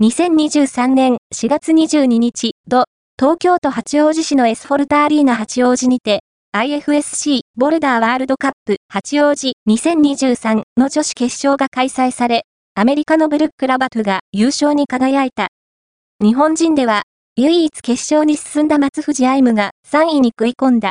2023年4月22日、土、東京都八王子市のエスフォルタアリーナ八王子にて、IFSC ボルダーワールドカップ八王子2023の女子決勝が開催され、アメリカのブルック・ラバトが優勝に輝いた。日本人では、唯一決勝に進んだ松藤愛夢が3位に食い込んだ。